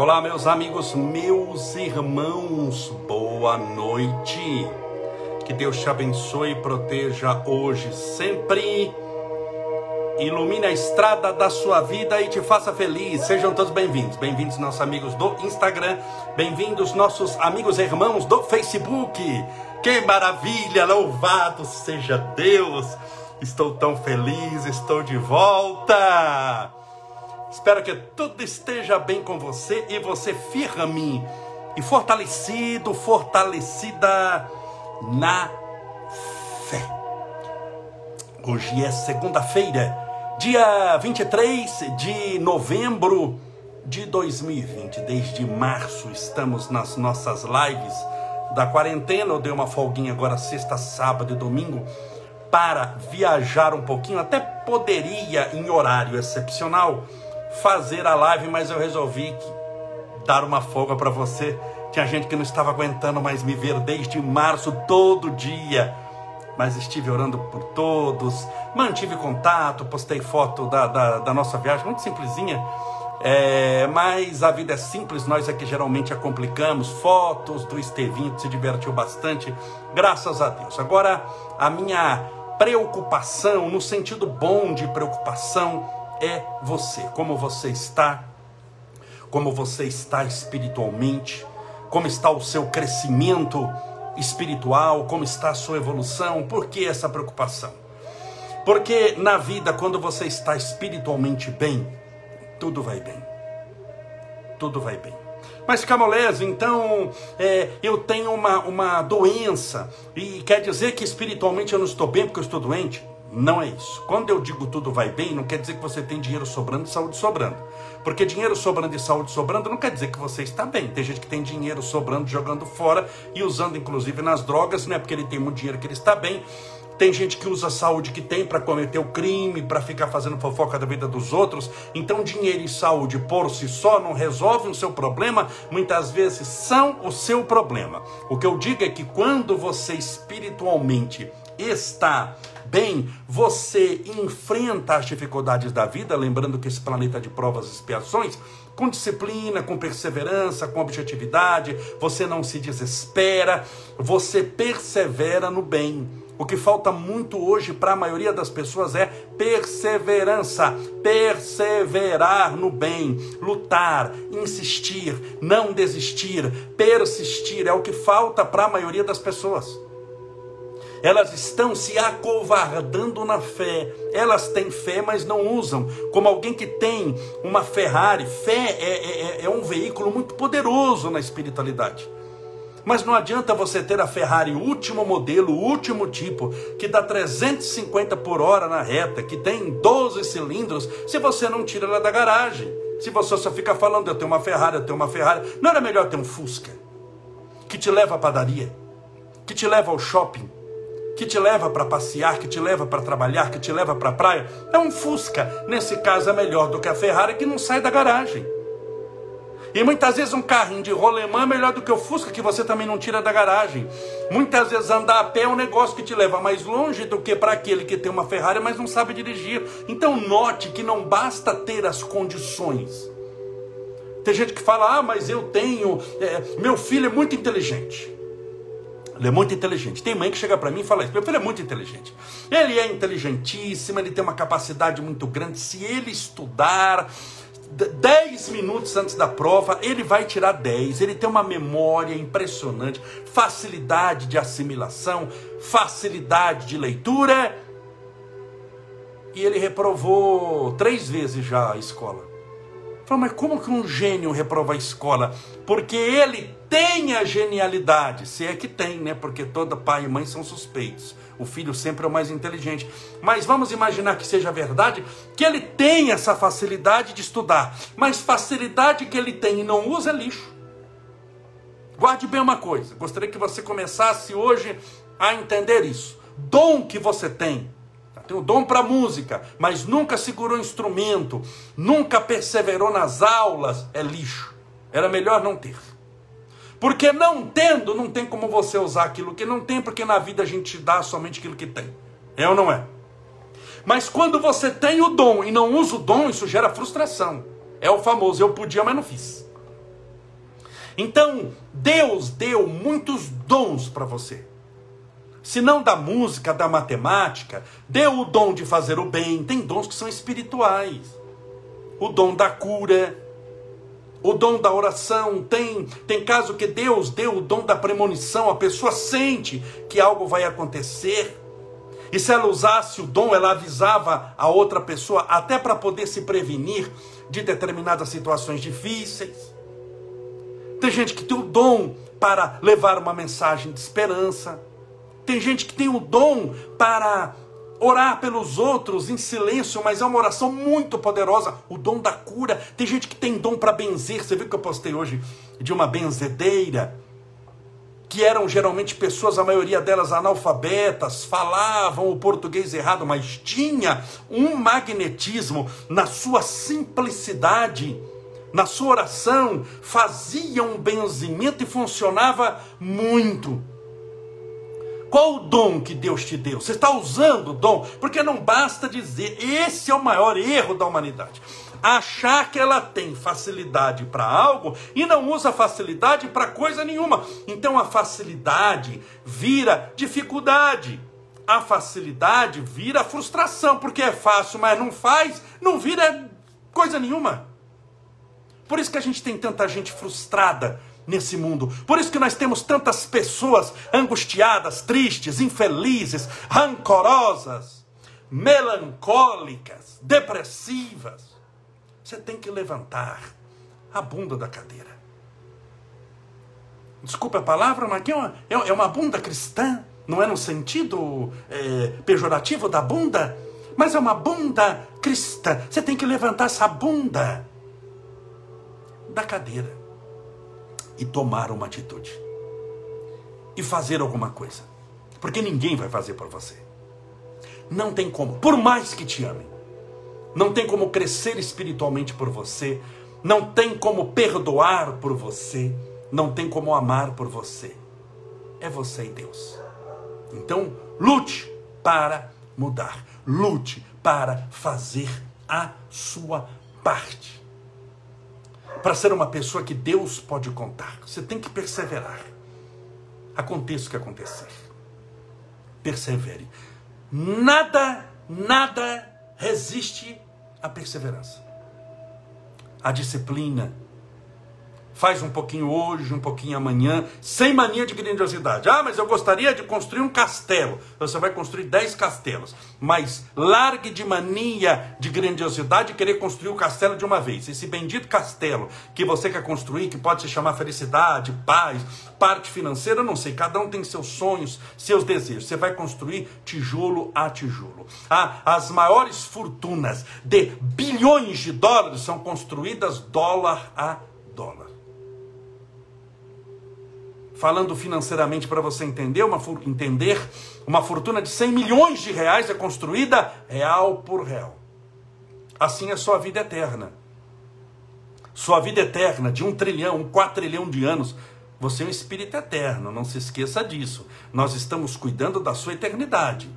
Olá, meus amigos, meus irmãos, boa noite. Que Deus te abençoe e proteja hoje, sempre. Ilumine a estrada da sua vida e te faça feliz. Sejam todos bem-vindos. Bem-vindos, nossos amigos do Instagram. Bem-vindos, nossos amigos e irmãos do Facebook. Que maravilha! Louvado seja Deus! Estou tão feliz, estou de volta. Espero que tudo esteja bem com você e você firme e fortalecido, fortalecida na fé. Hoje é segunda-feira, dia 23 de novembro de 2020. Desde março estamos nas nossas lives da quarentena. Eu dei uma folguinha agora sexta, sábado e domingo para viajar um pouquinho. Até poderia em horário excepcional fazer a live, mas eu resolvi dar uma folga para você. Tinha gente que não estava aguentando mais me ver desde março, todo dia. Mas estive orando por todos, mantive contato, postei foto da, da, da nossa viagem, muito simplesinha. É, mas a vida é simples, nós é que geralmente a complicamos. Fotos do Estevinho que se divertiu bastante, graças a Deus. Agora, a minha preocupação, no sentido bom de preocupação, é você, como você está, como você está espiritualmente, como está o seu crescimento espiritual, como está a sua evolução, por que essa preocupação? Porque na vida, quando você está espiritualmente bem, tudo vai bem. Tudo vai bem. Mas Camolese, então é, eu tenho uma, uma doença e quer dizer que espiritualmente eu não estou bem porque eu estou doente? Não é isso. Quando eu digo tudo vai bem, não quer dizer que você tem dinheiro sobrando e saúde sobrando. Porque dinheiro sobrando e saúde sobrando não quer dizer que você está bem. Tem gente que tem dinheiro sobrando, jogando fora e usando inclusive nas drogas, não é porque ele tem muito dinheiro que ele está bem. Tem gente que usa a saúde que tem para cometer o crime, para ficar fazendo fofoca da vida dos outros. Então, dinheiro e saúde por si só não resolvem o seu problema, muitas vezes são o seu problema. O que eu digo é que quando você espiritualmente está bem, você enfrenta as dificuldades da vida, lembrando que esse planeta é de provas e expiações, com disciplina, com perseverança, com objetividade, você não se desespera, você persevera no bem. O que falta muito hoje para a maioria das pessoas é perseverança, perseverar no bem, lutar, insistir, não desistir, persistir é o que falta para a maioria das pessoas. Elas estão se acovardando na fé. Elas têm fé, mas não usam. Como alguém que tem uma Ferrari. Fé é, é, é, é um veículo muito poderoso na espiritualidade. Mas não adianta você ter a Ferrari último modelo, último tipo, que dá 350 por hora na reta, que tem 12 cilindros, se você não tira ela da garagem. Se você só fica falando, eu tenho uma Ferrari, eu tenho uma Ferrari, não era melhor ter um Fusca, que te leva à padaria, que te leva ao shopping, que te leva para passear, que te leva para trabalhar, que te leva para a praia, é um Fusca. Nesse caso é melhor do que a Ferrari que não sai da garagem. E muitas vezes um carrinho de rolemã é melhor do que o Fusca que você também não tira da garagem. Muitas vezes andar a pé é um negócio que te leva mais longe do que para aquele que tem uma Ferrari, mas não sabe dirigir. Então note que não basta ter as condições. Tem gente que fala, ah, mas eu tenho, é, meu filho é muito inteligente. Ele é muito inteligente. Tem mãe que chega para mim e fala isso. Meu filho é muito inteligente. Ele é inteligentíssimo, ele tem uma capacidade muito grande. Se ele estudar 10 minutos antes da prova, ele vai tirar 10. Ele tem uma memória impressionante, facilidade de assimilação, facilidade de leitura. E ele reprovou três vezes já a escola. Fala, mas como que um gênio reprova a escola? Porque ele tem a genialidade, se é que tem, né? Porque todo pai e mãe são suspeitos. O filho sempre é o mais inteligente. Mas vamos imaginar que seja verdade que ele tem essa facilidade de estudar, mas facilidade que ele tem e não usa é lixo. Guarde bem uma coisa, gostaria que você começasse hoje a entender isso. Dom que você tem, tem o dom para música, mas nunca segurou instrumento, nunca perseverou nas aulas, é lixo. Era melhor não ter. Porque não tendo, não tem como você usar aquilo que não tem, porque na vida a gente dá somente aquilo que tem. É ou não é? Mas quando você tem o dom e não usa o dom, isso gera frustração. É o famoso, eu podia, mas não fiz. Então, Deus deu muitos dons para você. Se não da música, da matemática, deu o dom de fazer o bem. Tem dons que são espirituais. O dom da cura, o dom da oração, tem, tem caso que Deus deu o dom da premonição, a pessoa sente que algo vai acontecer. E se ela usasse o dom, ela avisava a outra pessoa, até para poder se prevenir de determinadas situações difíceis. Tem gente que tem o dom para levar uma mensagem de esperança. Tem gente que tem o dom para orar pelos outros em silêncio, mas é uma oração muito poderosa, o dom da cura. Tem gente que tem dom para benzer. Você viu que eu postei hoje de uma benzedeira? Que eram geralmente pessoas, a maioria delas analfabetas, falavam o português errado, mas tinha um magnetismo na sua simplicidade, na sua oração, fazia um benzimento e funcionava muito. Qual o dom que Deus te deu? Você está usando o dom? Porque não basta dizer, esse é o maior erro da humanidade. Achar que ela tem facilidade para algo e não usa facilidade para coisa nenhuma. Então a facilidade vira dificuldade. A facilidade vira frustração, porque é fácil, mas não faz, não vira coisa nenhuma. Por isso que a gente tem tanta gente frustrada nesse mundo. Por isso que nós temos tantas pessoas angustiadas, tristes, infelizes, rancorosas, melancólicas, depressivas. Você tem que levantar a bunda da cadeira. Desculpa a palavra, mas aqui é uma, é, é uma bunda cristã. Não é no sentido é, pejorativo da bunda, mas é uma bunda cristã. Você tem que levantar essa bunda da cadeira e tomar uma atitude. E fazer alguma coisa. Porque ninguém vai fazer por você. Não tem como, por mais que te amem. Não tem como crescer espiritualmente por você. Não tem como perdoar por você. Não tem como amar por você. É você e Deus. Então, lute para mudar. Lute para fazer a sua parte para ser uma pessoa que Deus pode contar. Você tem que perseverar. Aconteça o que acontecer. Persevere. Nada, nada resiste à perseverança. A disciplina, faz um pouquinho hoje, um pouquinho amanhã, sem mania de grandiosidade. Ah, mas eu gostaria de construir um castelo. Você vai construir 10 castelos. Mas largue de mania de grandiosidade e querer construir o castelo de uma vez. Esse bendito castelo que você quer construir, que pode se chamar felicidade, paz, parte financeira, não sei. Cada um tem seus sonhos, seus desejos. Você vai construir tijolo a tijolo. Ah, as maiores fortunas de bilhões de dólares são construídas dólar a dólar falando financeiramente para você entender, uma, entender, uma fortuna de 100 milhões de reais é construída real por real. Assim é sua vida eterna. Sua vida eterna de um trilhão, um quatrilhão de anos. Você é um espírito eterno, não se esqueça disso. Nós estamos cuidando da sua eternidade.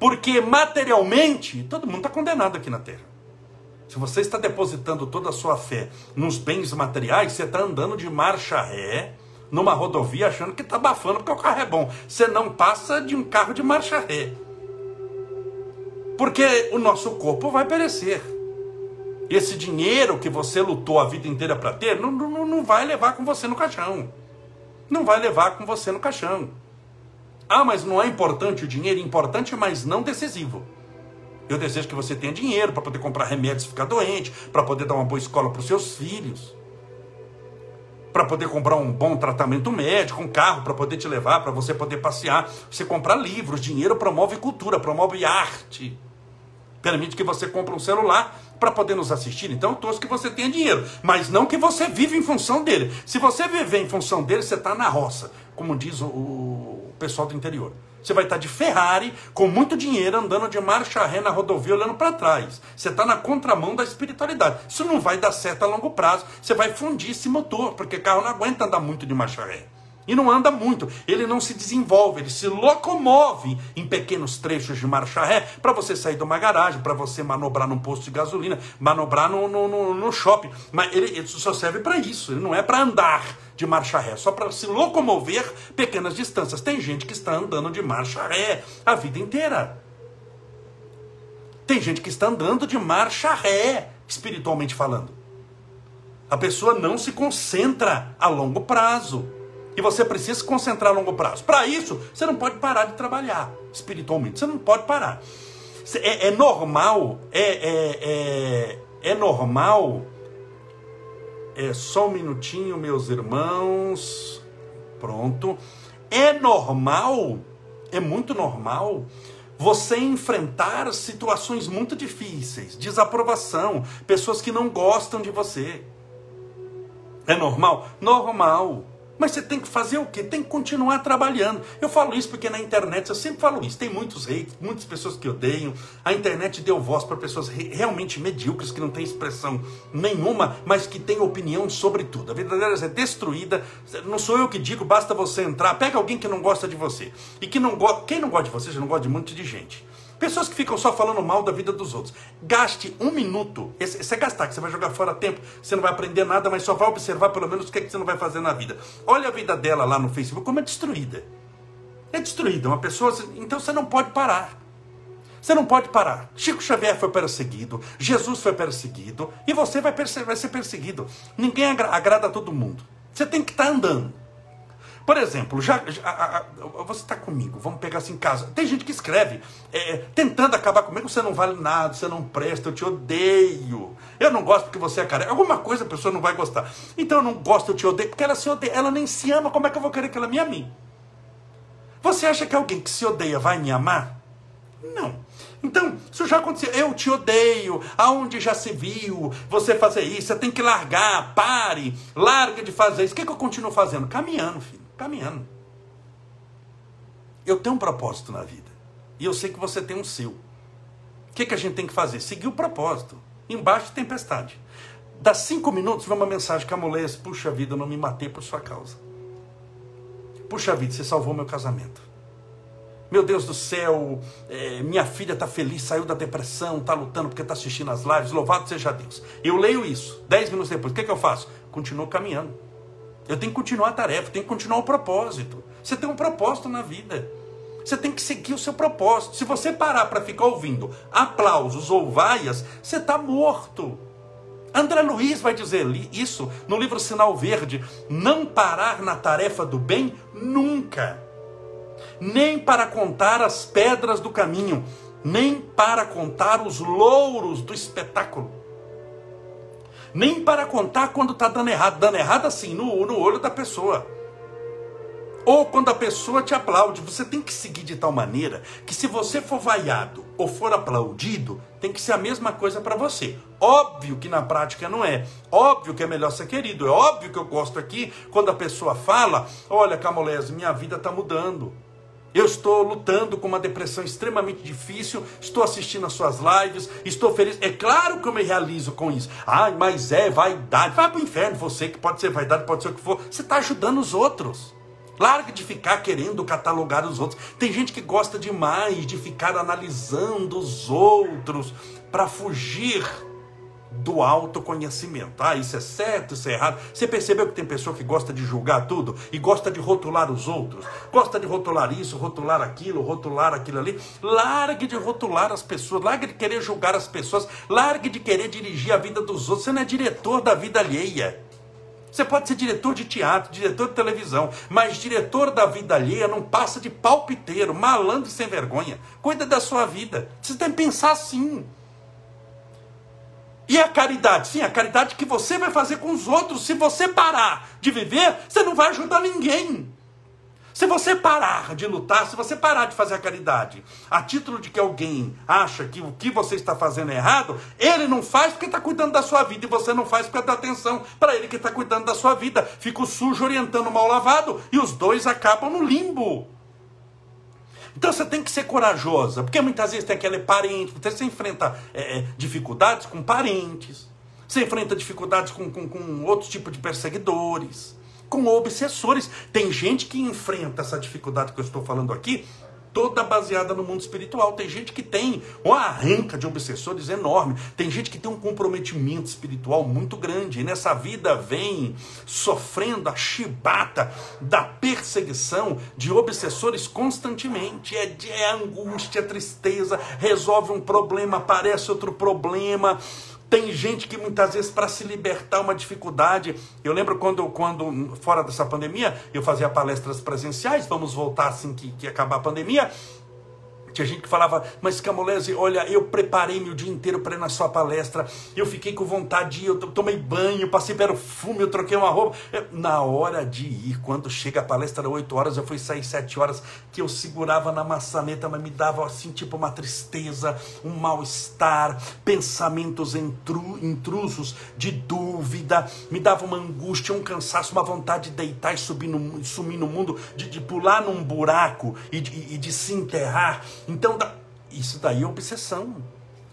Porque materialmente, todo mundo está condenado aqui na Terra. Se você está depositando toda a sua fé nos bens materiais, você está andando de marcha ré, numa rodovia achando que está abafando porque o carro é bom. Você não passa de um carro de marcha ré. Porque o nosso corpo vai perecer. Esse dinheiro que você lutou a vida inteira para ter, não, não, não vai levar com você no caixão. Não vai levar com você no caixão. Ah, mas não é importante o dinheiro? Importante, mas não decisivo. Eu desejo que você tenha dinheiro para poder comprar remédios e ficar doente, para poder dar uma boa escola para os seus filhos para poder comprar um bom tratamento médico, um carro para poder te levar, para você poder passear. Você comprar livros, dinheiro promove cultura, promove arte. Permite que você compre um celular para poder nos assistir. Então torço que você tenha dinheiro, mas não que você vive em função dele. Se você viver em função dele, você está na roça, como diz o pessoal do interior. Você vai estar de Ferrari, com muito dinheiro, andando de marcha ré na rodovia, olhando para trás. Você está na contramão da espiritualidade. Isso não vai dar certo a longo prazo. Você vai fundir esse motor, porque carro não aguenta andar muito de marcha ré. E não anda muito, ele não se desenvolve, ele se locomove em pequenos trechos de marcha ré para você sair de uma garagem, para você manobrar num posto de gasolina, manobrar no, no, no, no shopping. Mas ele, ele só serve para isso, ele não é para andar de marcha ré, só para se locomover pequenas distâncias. Tem gente que está andando de marcha ré a vida inteira. Tem gente que está andando de marcha ré, espiritualmente falando. A pessoa não se concentra a longo prazo. E você precisa se concentrar a longo prazo. Para isso, você não pode parar de trabalhar espiritualmente. Você não pode parar. É, é normal, é, é, é, é normal. É só um minutinho, meus irmãos. Pronto. É normal, é muito normal você enfrentar situações muito difíceis, desaprovação, pessoas que não gostam de você. É normal? Normal. Mas você tem que fazer o quê? Tem que continuar trabalhando. Eu falo isso porque na internet, eu sempre falo isso, tem muitos reis, muitas pessoas que odeiam. A internet deu voz para pessoas realmente medíocres, que não têm expressão nenhuma, mas que têm opinião sobre tudo. A vida delas é destruída. Não sou eu que digo, basta você entrar. Pega alguém que não gosta de você. E que não gosta. Quem não gosta de você, já não gosta de muito de gente. Pessoas que ficam só falando mal da vida dos outros. Gaste um minuto. Esse é gastar, que você vai jogar fora tempo, você não vai aprender nada, mas só vai observar pelo menos o que, é que você não vai fazer na vida. Olha a vida dela lá no Facebook, como é destruída. É destruída. Uma pessoa. Então você não pode parar. Você não pode parar. Chico Xavier foi perseguido, Jesus foi perseguido, e você vai, vai ser perseguido. Ninguém agrada a todo mundo. Você tem que estar tá andando. Por exemplo, já, já a, a, você está comigo, vamos pegar assim em casa. Tem gente que escreve é, tentando acabar comigo, você não vale nada, você não presta, eu te odeio. Eu não gosto porque você é careca. Alguma coisa a pessoa não vai gostar. Então eu não gosto, eu te odeio, porque ela se odeia, ela nem se ama, como é que eu vou querer que ela me ame? Você acha que alguém que se odeia vai me amar? Não. Então, isso já aconteceu. Eu te odeio. Aonde já se viu você fazer isso? Você tem que largar. Pare. Larga de fazer isso. O que, que eu continuo fazendo? Caminhando, filho caminhando. Eu tenho um propósito na vida. E eu sei que você tem um seu. O que, que a gente tem que fazer? Seguir o propósito. Embaixo de tempestade. Dá cinco minutos, vem uma mensagem que amolece. Puxa vida, eu não me matei por sua causa. Puxa vida, você salvou meu casamento. Meu Deus do céu, é, minha filha está feliz, saiu da depressão, está lutando porque está assistindo as lives. Louvado seja Deus. Eu leio isso. Dez minutos depois, o que, que eu faço? Continuo caminhando. Eu tenho que continuar a tarefa, tenho que continuar o propósito. Você tem um propósito na vida. Você tem que seguir o seu propósito. Se você parar para ficar ouvindo aplausos ou vaias, você está morto. André Luiz vai dizer isso no livro Sinal Verde: não parar na tarefa do bem nunca, nem para contar as pedras do caminho, nem para contar os louros do espetáculo nem para contar quando está dando errado. Dando errado assim, no, no olho da pessoa. Ou quando a pessoa te aplaude. Você tem que seguir de tal maneira que se você for vaiado ou for aplaudido, tem que ser a mesma coisa para você. Óbvio que na prática não é. Óbvio que é melhor ser querido. É óbvio que eu gosto aqui quando a pessoa fala: Olha, Camolese, minha vida está mudando. Eu estou lutando com uma depressão extremamente difícil, estou assistindo as suas lives, estou feliz. É claro que eu me realizo com isso. Ai, mas é vaidade. Vai para o inferno, você que pode ser vaidade, pode ser o que for. Você está ajudando os outros. Larga de ficar querendo catalogar os outros. Tem gente que gosta demais de ficar analisando os outros para fugir do autoconhecimento. Ah, isso é certo, isso é errado. Você percebeu que tem pessoa que gosta de julgar tudo e gosta de rotular os outros? Gosta de rotular isso, rotular aquilo, rotular aquilo ali. Largue de rotular as pessoas, largue de querer julgar as pessoas, largue de querer dirigir a vida dos outros. Você não é diretor da vida alheia. Você pode ser diretor de teatro, diretor de televisão, mas diretor da vida alheia não passa de palpiteiro, malandro e sem vergonha. Cuida da sua vida. Você tem que pensar assim. E a caridade? Sim, a caridade que você vai fazer com os outros. Se você parar de viver, você não vai ajudar ninguém. Se você parar de lutar, se você parar de fazer a caridade, a título de que alguém acha que o que você está fazendo é errado, ele não faz porque está cuidando da sua vida e você não faz porque dá atenção para ele que está cuidando da sua vida. Fica o sujo orientando o mal lavado e os dois acabam no limbo. Então você tem que ser corajosa, porque muitas vezes tem aquele parente, você enfrenta é, é, dificuldades com parentes, você enfrenta dificuldades com, com, com outro tipo de perseguidores. com obsessores. Tem gente que enfrenta essa dificuldade que eu estou falando aqui toda baseada no mundo espiritual. Tem gente que tem uma arranca de obsessores enorme. Tem gente que tem um comprometimento espiritual muito grande. E nessa vida vem sofrendo a chibata da perseguição de obsessores constantemente. É, é angústia, é tristeza, resolve um problema, aparece outro problema. Tem gente que muitas vezes, para se libertar uma dificuldade, eu lembro quando, quando, fora dessa pandemia, eu fazia palestras presenciais, vamos voltar assim que, que acabar a pandemia, tinha gente que falava, mas Camolese, olha, eu preparei-me o dia inteiro para ir na sua palestra, eu fiquei com vontade eu tomei banho, passei perfume, eu troquei uma roupa. Na hora de ir, quando chega a palestra, era 8 horas, eu fui sair 7 horas, que eu segurava na maçaneta, mas me dava assim, tipo uma tristeza, um mal-estar, pensamentos intru, intrusos de dúvida, me dava uma angústia, um cansaço, uma vontade de deitar e subir no, sumir no mundo, de, de pular num buraco e de, e de se enterrar. Então, isso daí é obsessão.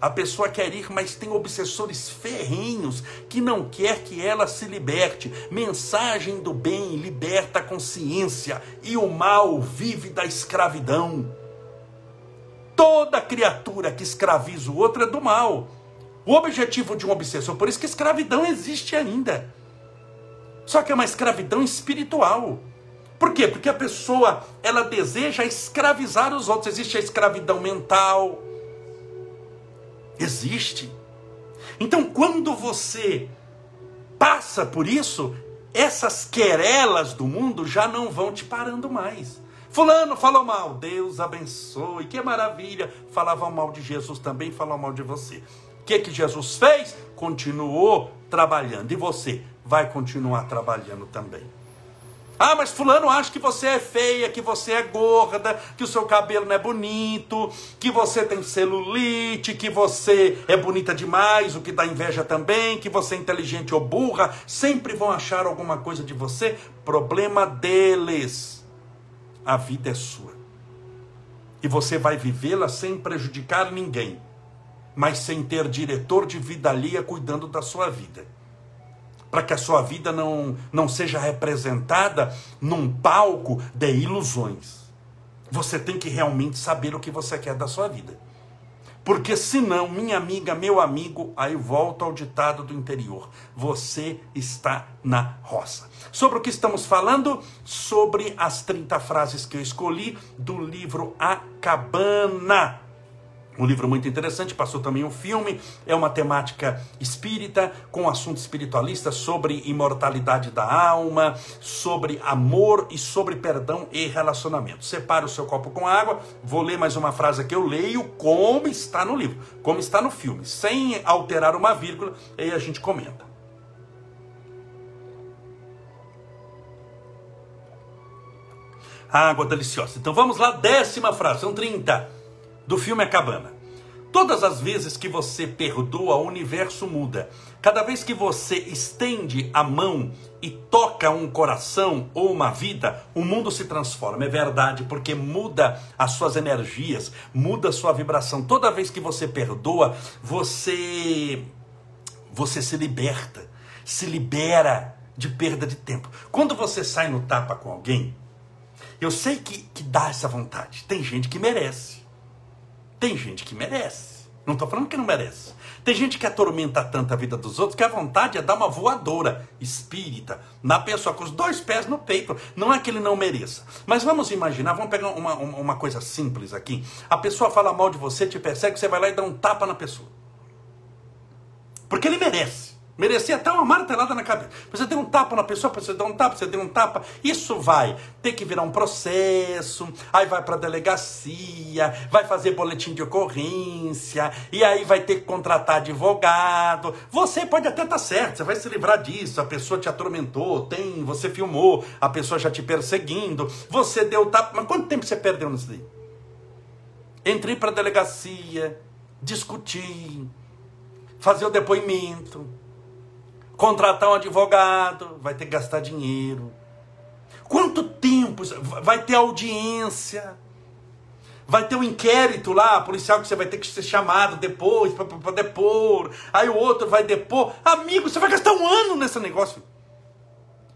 A pessoa quer ir, mas tem obsessores ferrenhos que não quer que ela se liberte. Mensagem do bem liberta a consciência e o mal vive da escravidão. Toda criatura que escraviza o outro é do mal. O objetivo de um obsessor, por isso que escravidão existe ainda. Só que é uma escravidão espiritual. Por quê? Porque a pessoa, ela deseja escravizar os outros. Existe a escravidão mental. Existe. Então, quando você passa por isso, essas querelas do mundo já não vão te parando mais. Fulano falou mal, Deus abençoe, que maravilha. Falava mal de Jesus também, falou mal de você. O que, que Jesus fez? Continuou trabalhando. E você vai continuar trabalhando também. Ah, mas fulano acha que você é feia, que você é gorda, que o seu cabelo não é bonito, que você tem celulite, que você é bonita demais, o que dá inveja também, que você é inteligente ou burra, sempre vão achar alguma coisa de você. Problema deles. A vida é sua. E você vai vivê-la sem prejudicar ninguém, mas sem ter diretor de vida alheia cuidando da sua vida para que a sua vida não, não seja representada num palco de ilusões. Você tem que realmente saber o que você quer da sua vida. Porque senão, minha amiga, meu amigo, aí volta ao ditado do interior. Você está na roça. Sobre o que estamos falando? Sobre as 30 frases que eu escolhi do livro A Cabana um livro muito interessante, passou também um filme, é uma temática espírita, com assunto espiritualista sobre imortalidade da alma, sobre amor e sobre perdão e relacionamento. Separe o seu copo com água, vou ler mais uma frase que eu leio como está no livro, como está no filme, sem alterar uma vírgula, e aí a gente comenta. Água deliciosa. Então vamos lá, décima frase, são 30 do filme A Cabana. Todas as vezes que você perdoa, o universo muda. Cada vez que você estende a mão e toca um coração ou uma vida, o mundo se transforma. É verdade, porque muda as suas energias, muda a sua vibração. Toda vez que você perdoa, você você se liberta, se libera de perda de tempo. Quando você sai no tapa com alguém, eu sei que, que dá essa vontade. Tem gente que merece. Tem gente que merece. Não estou falando que não merece. Tem gente que atormenta tanto a vida dos outros que a vontade é dar uma voadora espírita na pessoa, com os dois pés no peito. Não é que ele não mereça. Mas vamos imaginar, vamos pegar uma, uma coisa simples aqui. A pessoa fala mal de você, te persegue, você vai lá e dá um tapa na pessoa. Porque ele merece. Merecia até uma martelada na cabeça. Você deu um tapa na pessoa, você deu um tapa, você deu um tapa. Isso vai ter que virar um processo, aí vai para delegacia, vai fazer boletim de ocorrência, e aí vai ter que contratar advogado. Você pode até estar tá certo, você vai se livrar disso. A pessoa te atormentou, tem, você filmou, a pessoa já te perseguindo, você deu tapa. Mas quanto tempo você perdeu nisso daí? Entrei para delegacia, discutir, fazer o depoimento contratar um advogado, vai ter que gastar dinheiro. Quanto tempo? Vai ter audiência. Vai ter um inquérito lá, policial que você vai ter que ser chamado depois para depor. Aí o outro vai depor. Amigo, você vai gastar um ano nesse negócio.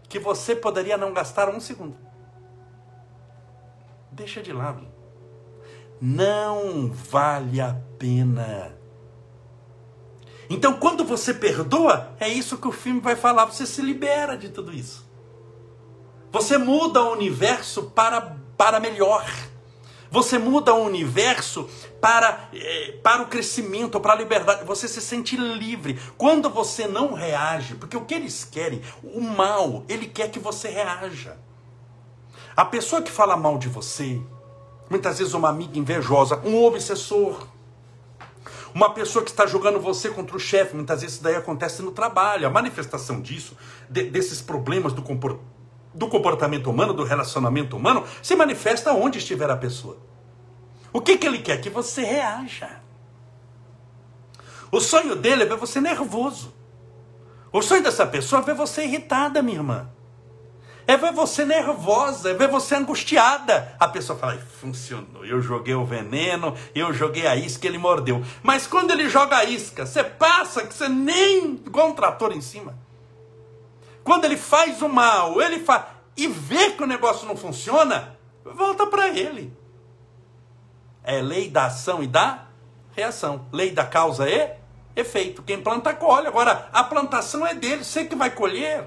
que você poderia não gastar um segundo. Deixa de lado. Não vale a pena. Então, quando você perdoa, é isso que o filme vai falar. Você se libera de tudo isso. Você muda o universo para, para melhor. Você muda o universo para, eh, para o crescimento, para a liberdade. Você se sente livre. Quando você não reage, porque o que eles querem, o mal, ele quer que você reaja. A pessoa que fala mal de você, muitas vezes uma amiga invejosa, um obsessor, uma pessoa que está jogando você contra o chefe, muitas vezes isso daí acontece no trabalho. A manifestação disso, de, desses problemas do, compor, do comportamento humano, do relacionamento humano, se manifesta onde estiver a pessoa. O que, que ele quer? Que você reaja. O sonho dele é ver você nervoso. O sonho dessa pessoa é ver você irritada, minha irmã. É ver você nervosa, é ver você angustiada. A pessoa fala, funcionou. Eu joguei o veneno, eu joguei a isca, ele mordeu. Mas quando ele joga a isca, você passa que você nem igual um trator em cima. Quando ele faz o mal, ele faz e vê que o negócio não funciona, volta para ele. É lei da ação e da reação. Lei da causa e efeito. Quem planta colhe. Agora, a plantação é dele, você que vai colher.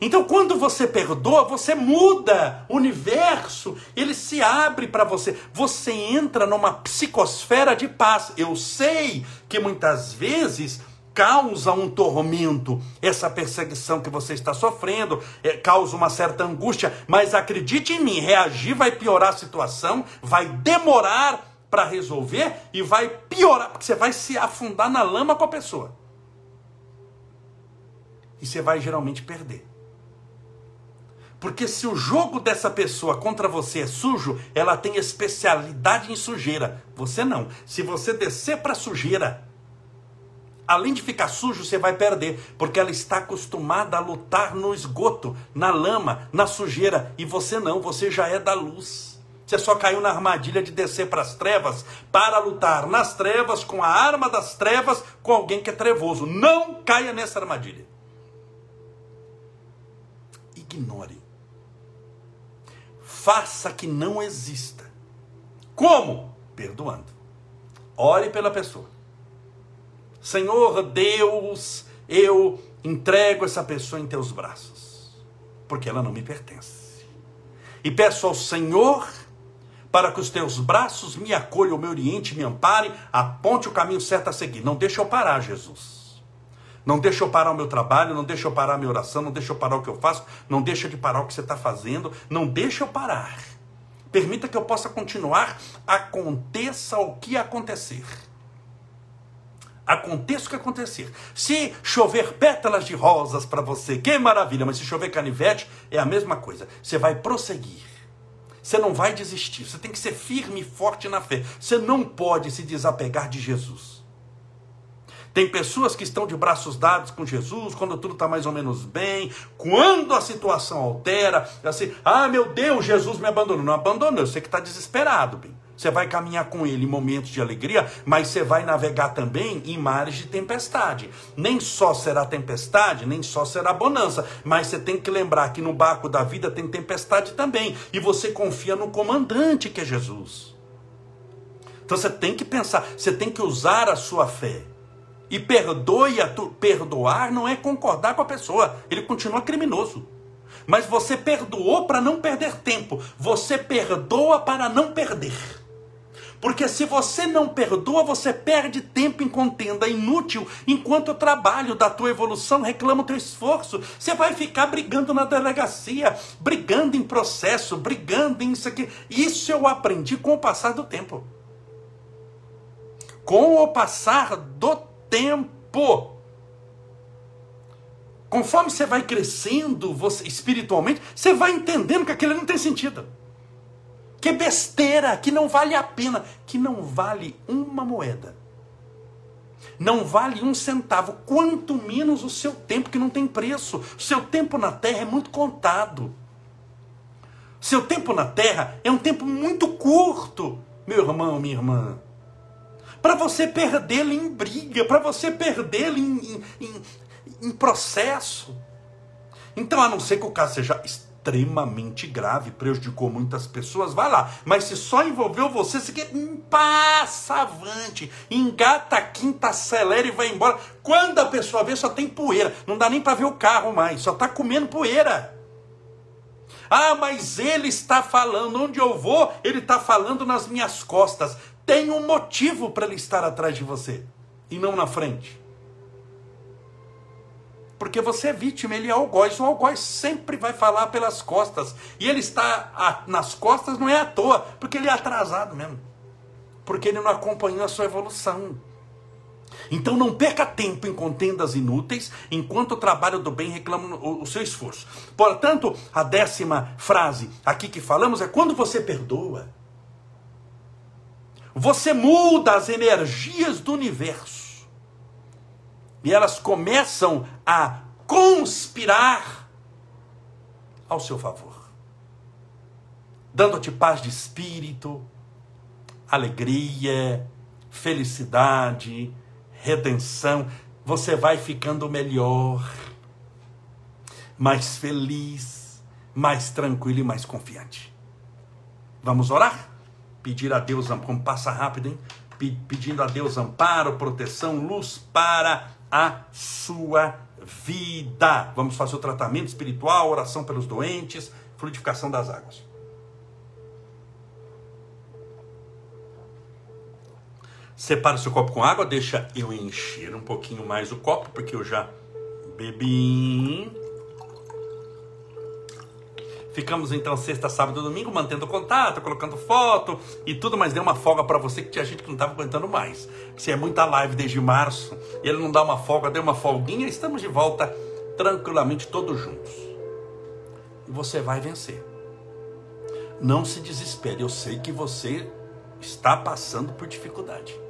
Então, quando você perdoa, você muda o universo, ele se abre para você. Você entra numa psicosfera de paz. Eu sei que muitas vezes causa um tormento, essa perseguição que você está sofrendo, é, causa uma certa angústia, mas acredite em mim, reagir vai piorar a situação, vai demorar para resolver e vai piorar, porque você vai se afundar na lama com a pessoa. E você vai geralmente perder. Porque se o jogo dessa pessoa contra você é sujo, ela tem especialidade em sujeira. Você não. Se você descer para sujeira, além de ficar sujo, você vai perder, porque ela está acostumada a lutar no esgoto, na lama, na sujeira, e você não, você já é da luz. Você só caiu na armadilha de descer para as trevas para lutar nas trevas com a arma das trevas com alguém que é trevoso. Não caia nessa armadilha. Ignore faça que não exista. Como? Perdoando. Ore pela pessoa. Senhor Deus, eu entrego essa pessoa em teus braços, porque ela não me pertence. E peço ao Senhor para que os teus braços me acolham, me oriente, me ampare, aponte o caminho certo a seguir. Não deixe eu parar, Jesus. Não deixa eu parar o meu trabalho, não deixa eu parar a minha oração, não deixa eu parar o que eu faço, não deixa de parar o que você está fazendo, não deixa eu parar. Permita que eu possa continuar, aconteça o que acontecer. Aconteça o que acontecer. Se chover pétalas de rosas para você, que maravilha, mas se chover canivete, é a mesma coisa. Você vai prosseguir. Você não vai desistir. Você tem que ser firme e forte na fé. Você não pode se desapegar de Jesus. Tem pessoas que estão de braços dados com Jesus quando tudo está mais ou menos bem, quando a situação altera, assim, ah meu Deus, Jesus me abandonou. Não abandonou, você que está desesperado, bem. Você vai caminhar com ele em momentos de alegria, mas você vai navegar também em mares de tempestade. Nem só será tempestade, nem só será bonança, mas você tem que lembrar que no barco da vida tem tempestade também. E você confia no comandante que é Jesus. Então você tem que pensar, você tem que usar a sua fé. E perdoe a tu... perdoar não é concordar com a pessoa, ele continua criminoso. Mas você perdoou para não perder tempo, você perdoa para não perder. Porque se você não perdoa, você perde tempo em contenda inútil, enquanto o trabalho da tua evolução reclama o teu esforço. Você vai ficar brigando na delegacia, brigando em processo, brigando em isso aqui. Isso eu aprendi com o passar do tempo. Com o passar do tempo. Conforme você vai crescendo você, espiritualmente, você vai entendendo que aquilo não tem sentido. Que é besteira, que não vale a pena, que não vale uma moeda. Não vale um centavo, quanto menos o seu tempo, que não tem preço. O seu tempo na terra é muito contado. Seu tempo na terra é um tempo muito curto, meu irmão, minha irmã para você perdê-lo em briga, para você perdê-lo em, em, em, processo. Então, a não ser que o caso seja extremamente grave, prejudicou muitas pessoas, vai lá. Mas se só envolveu você, você quer passa avante, engata a quinta, acelera e vai embora. Quando a pessoa vê, só tem poeira. Não dá nem para ver o carro mais, só está comendo poeira. Ah, mas ele está falando, onde eu vou, ele está falando nas minhas costas. Tem um motivo para ele estar atrás de você e não na frente. Porque você é vítima, ele é algoz. O algoz sempre vai falar pelas costas. E ele está nas costas não é à toa, porque ele é atrasado mesmo. Porque ele não acompanhou a sua evolução. Então não perca tempo em contendas inúteis, enquanto o trabalho do bem reclama o, o seu esforço. Portanto, a décima frase aqui que falamos é quando você perdoa, você muda as energias do universo e elas começam a conspirar ao seu favor, dando-te paz de espírito, alegria, felicidade, redenção. Você vai ficando melhor, mais feliz, mais tranquilo e mais confiante. Vamos orar? Pedir a Deus, como passa rápido, hein? Pedindo a Deus amparo, proteção, luz para a sua vida. Vamos fazer o tratamento espiritual, oração pelos doentes, fluidificação das águas. Separa seu copo com água, deixa eu encher um pouquinho mais o copo, porque eu já bebi. Ficamos então sexta, sábado e domingo mantendo contato, colocando foto e tudo, mas deu uma folga para você que tinha gente que não estava aguentando mais. Se é muita live desde março e ele não dá uma folga, deu uma folguinha, estamos de volta tranquilamente todos juntos. E você vai vencer. Não se desespere, eu sei que você está passando por dificuldade.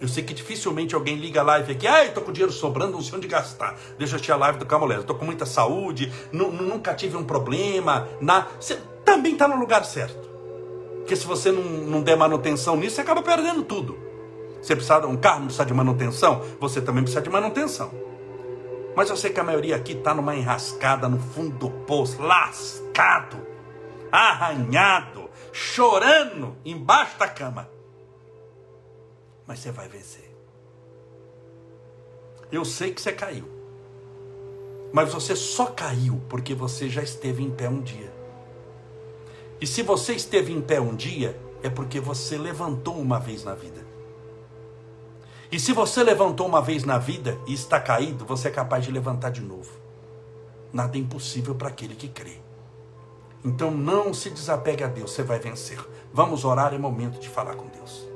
Eu sei que dificilmente alguém liga a live aqui, ai, tô com dinheiro sobrando, não sei onde gastar. Deixa eu assistir a live do Camolés. Tô com muita saúde, nunca tive um problema. Na... Você também está no lugar certo. Porque se você não, não der manutenção nisso, você acaba perdendo tudo. Você precisa um carro, precisa de manutenção, você também precisa de manutenção. Mas eu sei que a maioria aqui está numa enrascada no fundo do poço, lascado, arranhado, chorando embaixo da cama mas você vai vencer. Eu sei que você caiu, mas você só caiu porque você já esteve em pé um dia. E se você esteve em pé um dia, é porque você levantou uma vez na vida. E se você levantou uma vez na vida e está caído, você é capaz de levantar de novo. Nada é impossível para aquele que crê. Então não se desapegue a Deus, você vai vencer. Vamos orar, é momento de falar com Deus.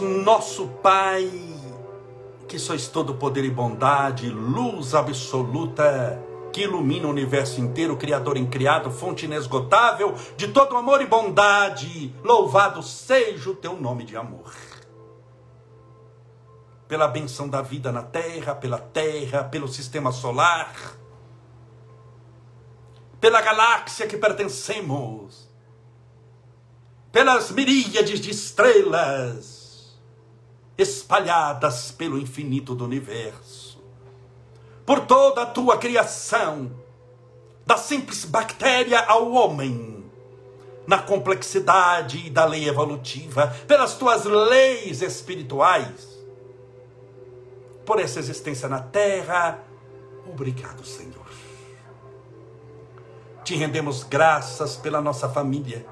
Nosso Pai, que sois todo poder e bondade, luz absoluta, que ilumina o universo inteiro, Criador incriado, fonte inesgotável de todo amor e bondade, louvado seja o teu nome de amor. Pela benção da vida na terra, pela terra, pelo sistema solar, pela galáxia que pertencemos, pelas miríades de estrelas espalhadas pelo infinito do universo, por toda a tua criação, da simples bactéria ao homem, na complexidade da lei evolutiva, pelas tuas leis espirituais, por essa existência na terra, obrigado, Senhor. Te rendemos graças pela nossa família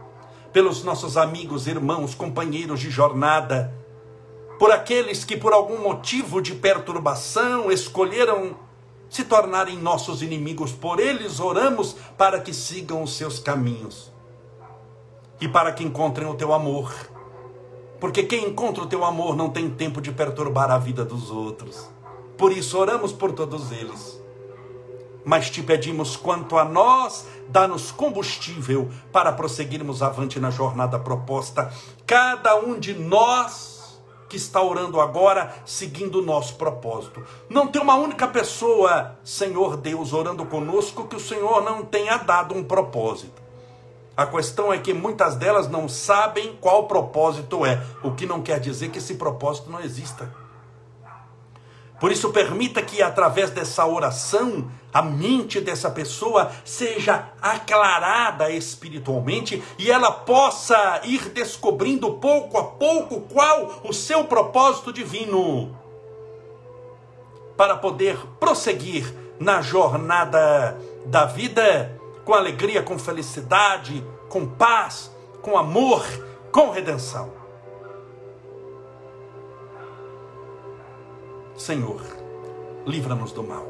pelos nossos amigos, irmãos, companheiros de jornada, por aqueles que por algum motivo de perturbação escolheram se tornarem nossos inimigos. Por eles oramos para que sigam os seus caminhos e para que encontrem o teu amor. Porque quem encontra o teu amor não tem tempo de perturbar a vida dos outros. Por isso oramos por todos eles. Mas te pedimos quanto a nós, dá-nos combustível para prosseguirmos avante na jornada proposta. Cada um de nós que está orando agora, seguindo o nosso propósito. Não tem uma única pessoa, Senhor Deus, orando conosco que o Senhor não tenha dado um propósito. A questão é que muitas delas não sabem qual propósito é, o que não quer dizer que esse propósito não exista. Por isso, permita que através dessa oração, a mente dessa pessoa seja aclarada espiritualmente e ela possa ir descobrindo pouco a pouco qual o seu propósito divino, para poder prosseguir na jornada da vida com alegria, com felicidade, com paz, com amor, com redenção. Senhor, livra-nos do mal.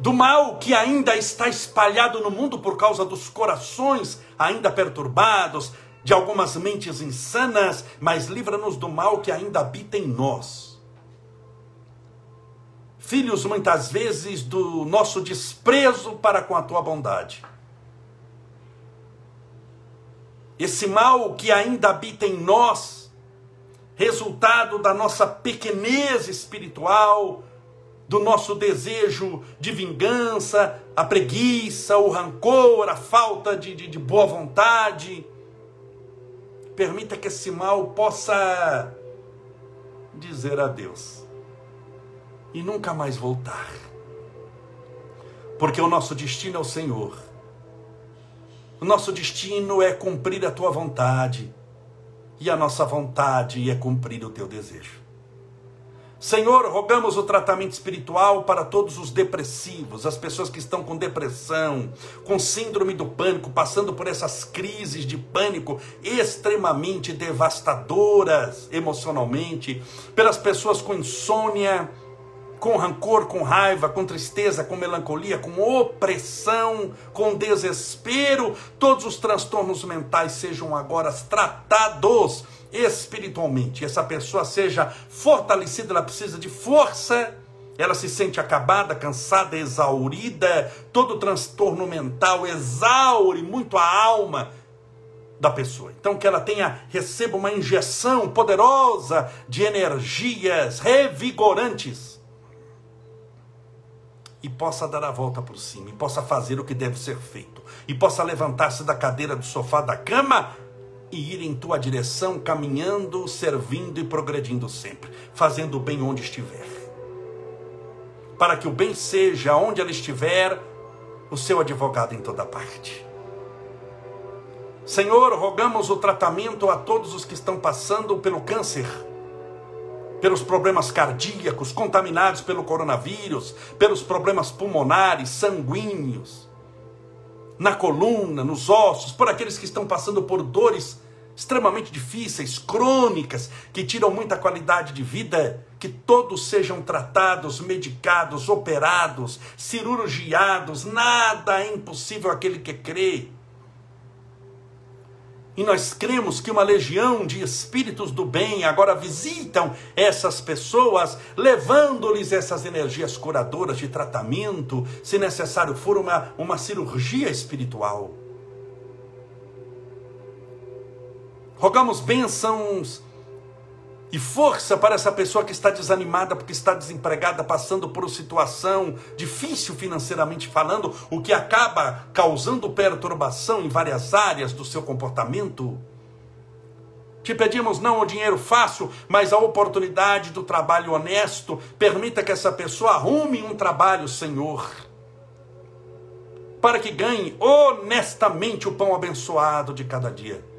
Do mal que ainda está espalhado no mundo por causa dos corações ainda perturbados, de algumas mentes insanas, mas livra-nos do mal que ainda habita em nós. Filhos, muitas vezes, do nosso desprezo para com a tua bondade. Esse mal que ainda habita em nós, resultado da nossa pequenez espiritual, do nosso desejo de vingança, a preguiça, o rancor, a falta de, de, de boa vontade. Permita que esse mal possa dizer adeus e nunca mais voltar. Porque o nosso destino é o Senhor. O nosso destino é cumprir a tua vontade e a nossa vontade é cumprir o teu desejo. Senhor, rogamos o tratamento espiritual para todos os depressivos, as pessoas que estão com depressão, com síndrome do pânico, passando por essas crises de pânico extremamente devastadoras emocionalmente, pelas pessoas com insônia, com rancor, com raiva, com tristeza, com melancolia, com opressão, com desespero, todos os transtornos mentais sejam agora tratados espiritualmente. Essa pessoa seja fortalecida, ela precisa de força. Ela se sente acabada, cansada, exaurida, todo transtorno mental exaure muito a alma da pessoa. Então que ela tenha receba uma injeção poderosa de energias revigorantes e possa dar a volta por cima, e possa fazer o que deve ser feito, e possa levantar-se da cadeira, do sofá, da cama e ir em tua direção, caminhando, servindo e progredindo sempre, fazendo o bem onde estiver. Para que o bem seja onde ela estiver, o seu advogado em toda parte. Senhor, rogamos o tratamento a todos os que estão passando pelo câncer pelos problemas cardíacos contaminados pelo coronavírus, pelos problemas pulmonares, sanguíneos, na coluna, nos ossos, por aqueles que estão passando por dores extremamente difíceis, crônicas, que tiram muita qualidade de vida, que todos sejam tratados, medicados, operados, cirurgiados, nada é impossível aquele que crê. E nós cremos que uma legião de espíritos do bem agora visitam essas pessoas, levando-lhes essas energias curadoras de tratamento, se necessário for uma, uma cirurgia espiritual. Rogamos bênçãos e força para essa pessoa que está desanimada porque está desempregada, passando por uma situação difícil financeiramente falando, o que acaba causando perturbação em várias áreas do seu comportamento. Te pedimos não o dinheiro fácil, mas a oportunidade do trabalho honesto. Permita que essa pessoa arrume um trabalho, Senhor, para que ganhe honestamente o pão abençoado de cada dia.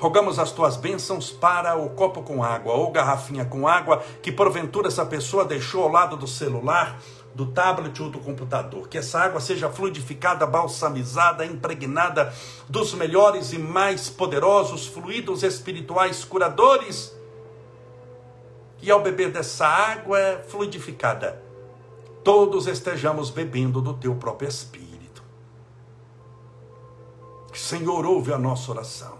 Rogamos as tuas bênçãos para o copo com água ou garrafinha com água que porventura essa pessoa deixou ao lado do celular, do tablet ou do computador. Que essa água seja fluidificada, balsamizada, impregnada dos melhores e mais poderosos fluidos espirituais curadores. E ao beber dessa água fluidificada, todos estejamos bebendo do teu próprio Espírito. Senhor, ouve a nossa oração.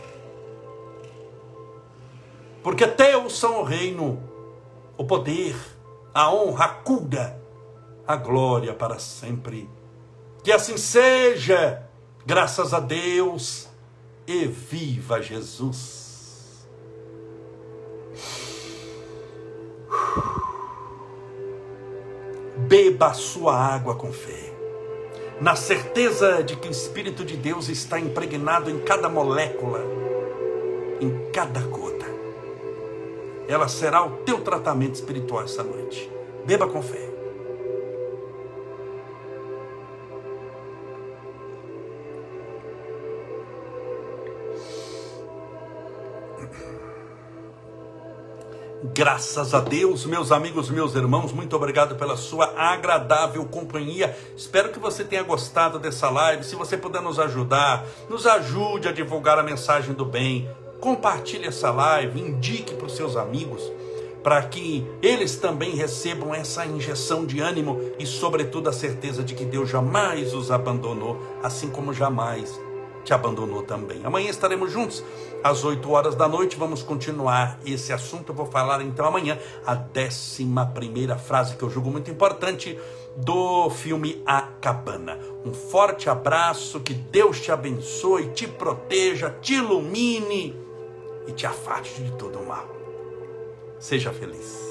Porque teus são o reino, o poder, a honra, a cura a glória para sempre. Que assim seja, graças a Deus, e viva Jesus. Beba a sua água com fé, na certeza de que o Espírito de Deus está impregnado em cada molécula, em cada gota. Ela será o teu tratamento espiritual essa noite. Beba com fé. Graças a Deus, meus amigos, meus irmãos, muito obrigado pela sua agradável companhia. Espero que você tenha gostado dessa live. Se você puder nos ajudar, nos ajude a divulgar a mensagem do bem. Compartilhe essa live, indique para os seus amigos, para que eles também recebam essa injeção de ânimo e, sobretudo, a certeza de que Deus jamais os abandonou, assim como jamais te abandonou também. Amanhã estaremos juntos às 8 horas da noite. Vamos continuar esse assunto. Eu vou falar então amanhã a décima primeira frase que eu julgo muito importante do filme A Cabana. Um forte abraço, que Deus te abençoe, te proteja, te ilumine e te afaste de todo o mal. Seja feliz.